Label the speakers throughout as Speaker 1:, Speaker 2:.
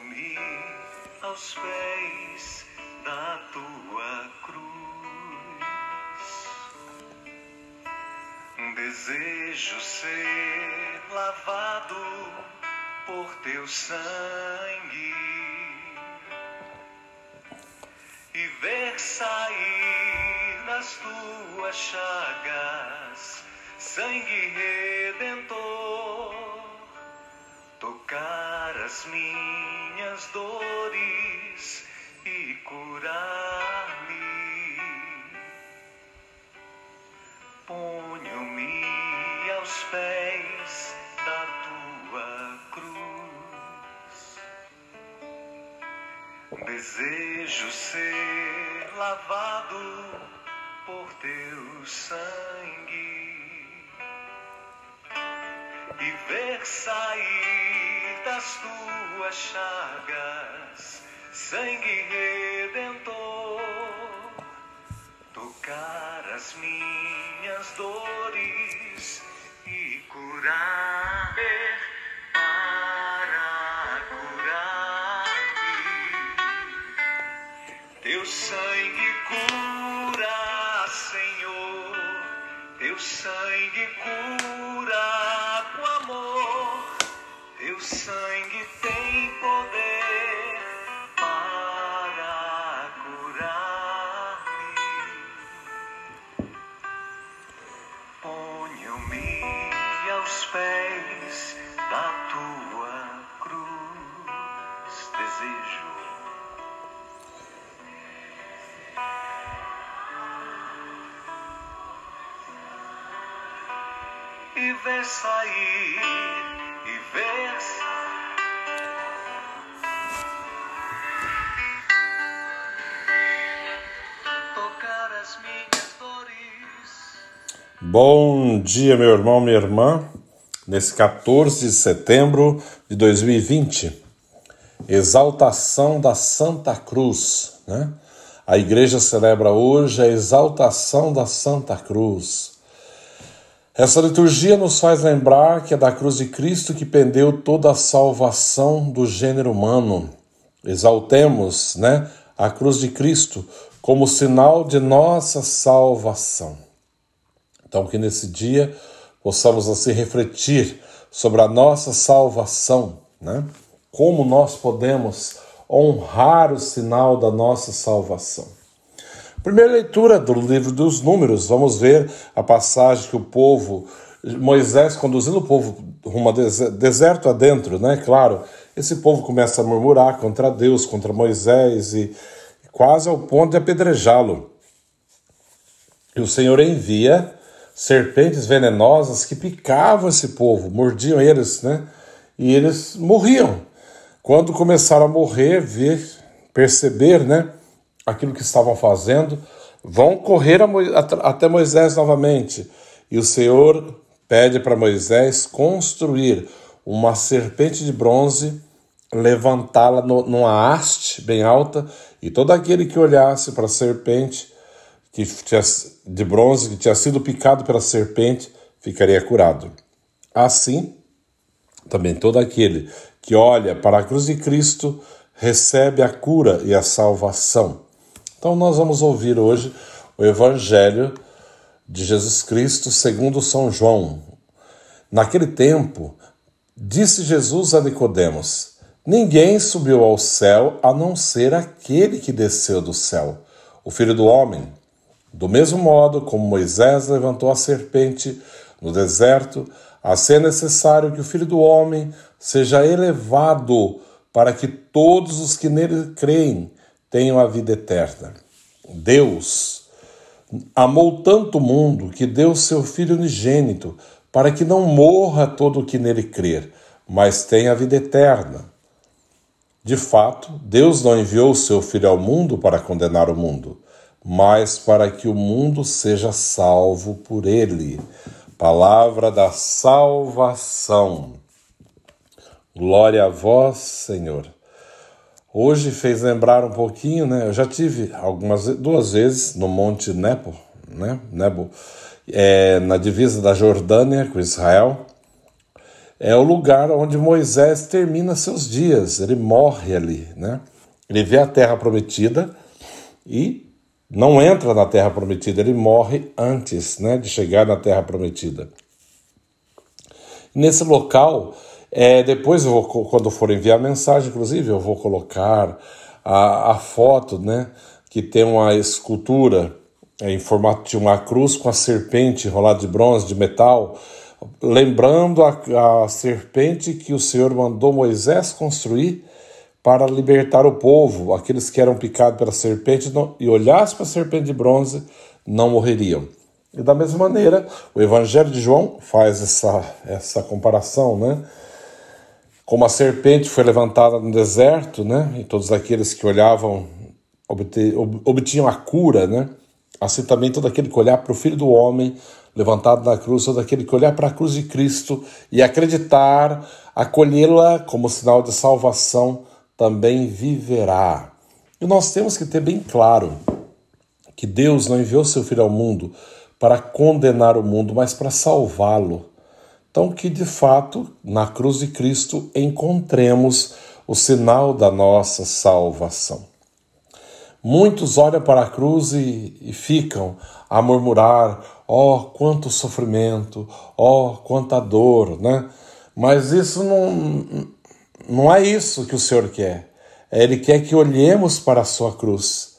Speaker 1: Ponho-me aos pés da tua cruz. Desejo ser lavado por teu sangue e ver sair das tuas chagas sangue redentor, tocar as minhas dores e curar-me. Ponho-me aos pés da tua cruz. Desejo ser lavado por teu sangue e ver sair das tuas chagas sangue redentor, tocar as minhas dores e curar para curar-me. Teu sangue cura, Senhor. Teu sangue cura sangue tem poder para curar-me. Ponho-me aos pés da tua cruz. Desejo. e ver sair,
Speaker 2: Bom dia, meu irmão, minha irmã. Nesse 14 de setembro de 2020, exaltação da Santa Cruz, né? A igreja celebra hoje a exaltação da Santa Cruz. Essa liturgia nos faz lembrar que é da cruz de Cristo que pendeu toda a salvação do gênero humano. Exaltemos, né, a cruz de Cristo como sinal de nossa salvação. Então, que nesse dia possamos assim refletir sobre a nossa salvação, né? Como nós podemos honrar o sinal da nossa salvação. Primeira leitura do livro dos Números, vamos ver a passagem que o povo, Moisés conduzindo o povo rumo a deserto adentro, né? Claro, esse povo começa a murmurar contra Deus, contra Moisés e quase ao ponto de apedrejá-lo. E o Senhor envia serpentes venenosas que picavam esse povo, mordiam eles, né? E eles morriam. Quando começaram a morrer, ver, perceber, né? Aquilo que estavam fazendo, vão correr até Moisés novamente. E o Senhor pede para Moisés construir uma serpente de bronze, levantá-la numa haste bem alta, e todo aquele que olhasse para a serpente que tinha, de bronze que tinha sido picado pela serpente ficaria curado. Assim, também todo aquele que olha para a cruz de Cristo recebe a cura e a salvação. Então nós vamos ouvir hoje o Evangelho de Jesus Cristo segundo São João. Naquele tempo, disse Jesus a Nicodemos: Ninguém subiu ao céu a não ser aquele que desceu do céu, o Filho do homem. Do mesmo modo como Moisés levantou a serpente no deserto, assim é necessário que o Filho do Homem seja elevado para que todos os que nele creem tenham a vida eterna. Deus amou tanto o mundo que deu seu Filho unigênito para que não morra todo o que nele crer, mas tenha a vida eterna. De fato, Deus não enviou o seu Filho ao mundo para condenar o mundo, mas para que o mundo seja salvo por ele. Palavra da salvação. Glória a vós, Senhor. Hoje fez lembrar um pouquinho, né? Eu já tive algumas duas vezes no Monte Nebo, né? Nebo, é, na divisa da Jordânia com Israel. é o lugar onde Moisés termina seus dias, ele morre ali, né? Ele vê a terra prometida e não entra na terra prometida, ele morre antes né, de chegar na terra prometida. Nesse local, é, depois vou, quando for enviar mensagem, inclusive, eu vou colocar a, a foto, né, que tem uma escultura é, em formato de uma cruz com a serpente enrolada de bronze, de metal, lembrando a, a serpente que o Senhor mandou Moisés construir para libertar o povo, aqueles que eram picados pela serpente e olhassem para a serpente de bronze, não morreriam. E da mesma maneira, o Evangelho de João faz essa, essa comparação, né? Como a serpente foi levantada no deserto, né? E todos aqueles que olhavam obtinham a cura, né? Assim também todo aquele que olhar para o Filho do Homem levantado na cruz, todo aquele que olhar para a cruz de Cristo e acreditar, acolhê-la como sinal de salvação, também viverá. E nós temos que ter bem claro que Deus não enviou seu Filho ao mundo para condenar o mundo, mas para salvá-lo. Então, que de fato, na cruz de Cristo, encontremos o sinal da nossa salvação. Muitos olham para a cruz e, e ficam a murmurar: ó, oh, quanto sofrimento, ó, oh, quanta dor, né? Mas isso não, não é isso que o Senhor quer. Ele quer que olhemos para a sua cruz,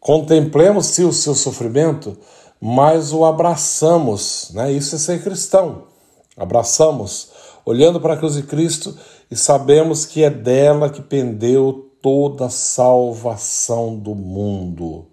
Speaker 2: contemplemos sim o seu sofrimento, mas o abraçamos, né? Isso é ser cristão. Abraçamos, olhando para a cruz de Cristo e sabemos que é dela que pendeu toda a salvação do mundo.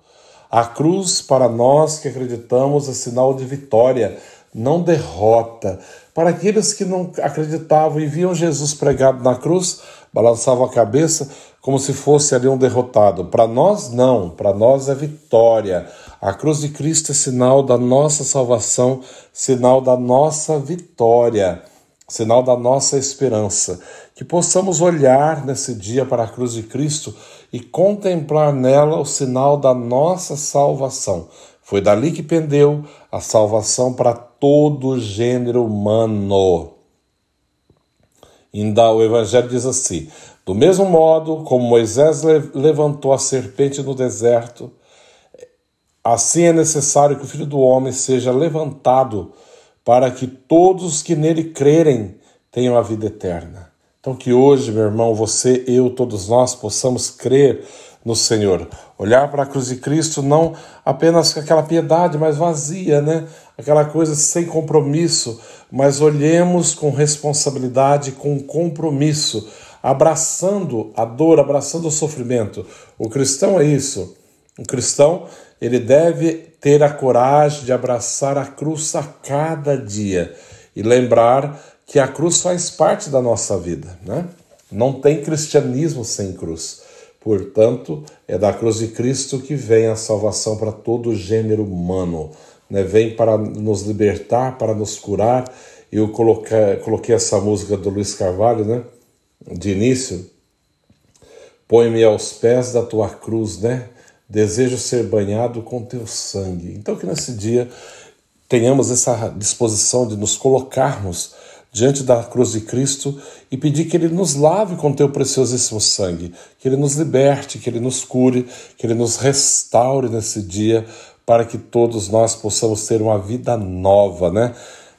Speaker 2: A cruz, para nós que acreditamos, é sinal de vitória, não derrota. Para aqueles que não acreditavam e viam Jesus pregado na cruz, balançavam a cabeça como se fosse ali um derrotado. Para nós, não. Para nós é vitória. A cruz de Cristo é sinal da nossa salvação, sinal da nossa vitória, sinal da nossa esperança. Que possamos olhar nesse dia para a cruz de Cristo e contemplar nela o sinal da nossa salvação. Foi dali que pendeu a salvação para todo gênero humano. Ainda o Evangelho diz assim: do mesmo modo como Moisés levantou a serpente no deserto, assim é necessário que o Filho do Homem seja levantado, para que todos os que nele crerem tenham a vida eterna. Então, que hoje, meu irmão, você, eu, todos nós possamos crer no Senhor. Olhar para a cruz de Cristo não apenas com aquela piedade mais vazia, né? Aquela coisa sem compromisso, mas olhemos com responsabilidade, com compromisso, abraçando a dor, abraçando o sofrimento. O cristão é isso. O cristão, ele deve ter a coragem de abraçar a cruz a cada dia e lembrar que a cruz faz parte da nossa vida, né? Não tem cristianismo sem cruz. Portanto, é da cruz de Cristo que vem a salvação para todo o gênero humano. Né? Vem para nos libertar, para nos curar. Eu coloquei, coloquei essa música do Luiz Carvalho, né? de início. Põe-me aos pés da tua cruz, né? Desejo ser banhado com teu sangue. Então, que nesse dia tenhamos essa disposição de nos colocarmos diante da cruz de Cristo e pedir que Ele nos lave com teu preciosíssimo sangue, que Ele nos liberte, que Ele nos cure, que Ele nos restaure nesse dia, para que todos nós possamos ter uma vida nova, né?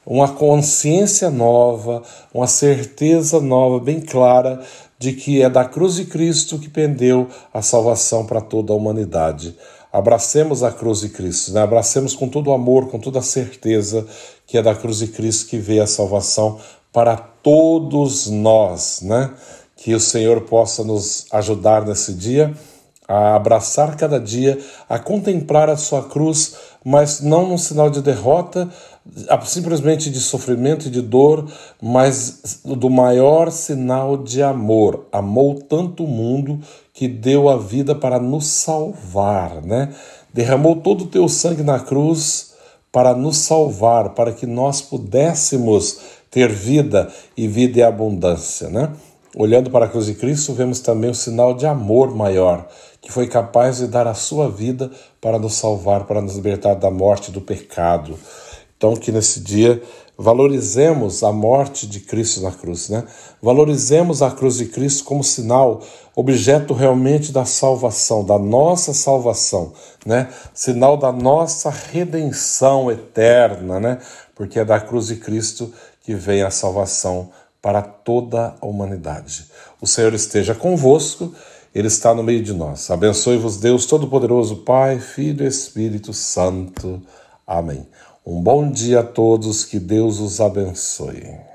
Speaker 2: Uma consciência nova, uma certeza nova, bem clara, de que é da cruz de Cristo que pendeu a salvação para toda a humanidade. Abracemos a cruz de Cristo, né? abracemos com todo o amor, com toda a certeza que é da cruz de Cristo que veio a salvação para todos nós, né? Que o Senhor possa nos ajudar nesse dia a abraçar cada dia, a contemplar a sua cruz, mas não num sinal de derrota, simplesmente de sofrimento e de dor, mas do maior sinal de amor. Amou tanto o mundo que deu a vida para nos salvar, né? Derramou todo o teu sangue na cruz para nos salvar, para que nós pudéssemos ter vida e vida em abundância, né? Olhando para a cruz de Cristo, vemos também o sinal de amor maior, que foi capaz de dar a sua vida para nos salvar, para nos libertar da morte e do pecado. Então, que nesse dia Valorizemos a morte de Cristo na cruz, né? Valorizemos a cruz de Cristo como sinal, objeto realmente da salvação, da nossa salvação, né? Sinal da nossa redenção eterna, né? Porque é da cruz de Cristo que vem a salvação para toda a humanidade. O Senhor esteja convosco, Ele está no meio de nós. Abençoe-vos, Deus Todo-Poderoso, Pai, Filho e Espírito Santo. Amém. Um bom dia a todos, que Deus os abençoe.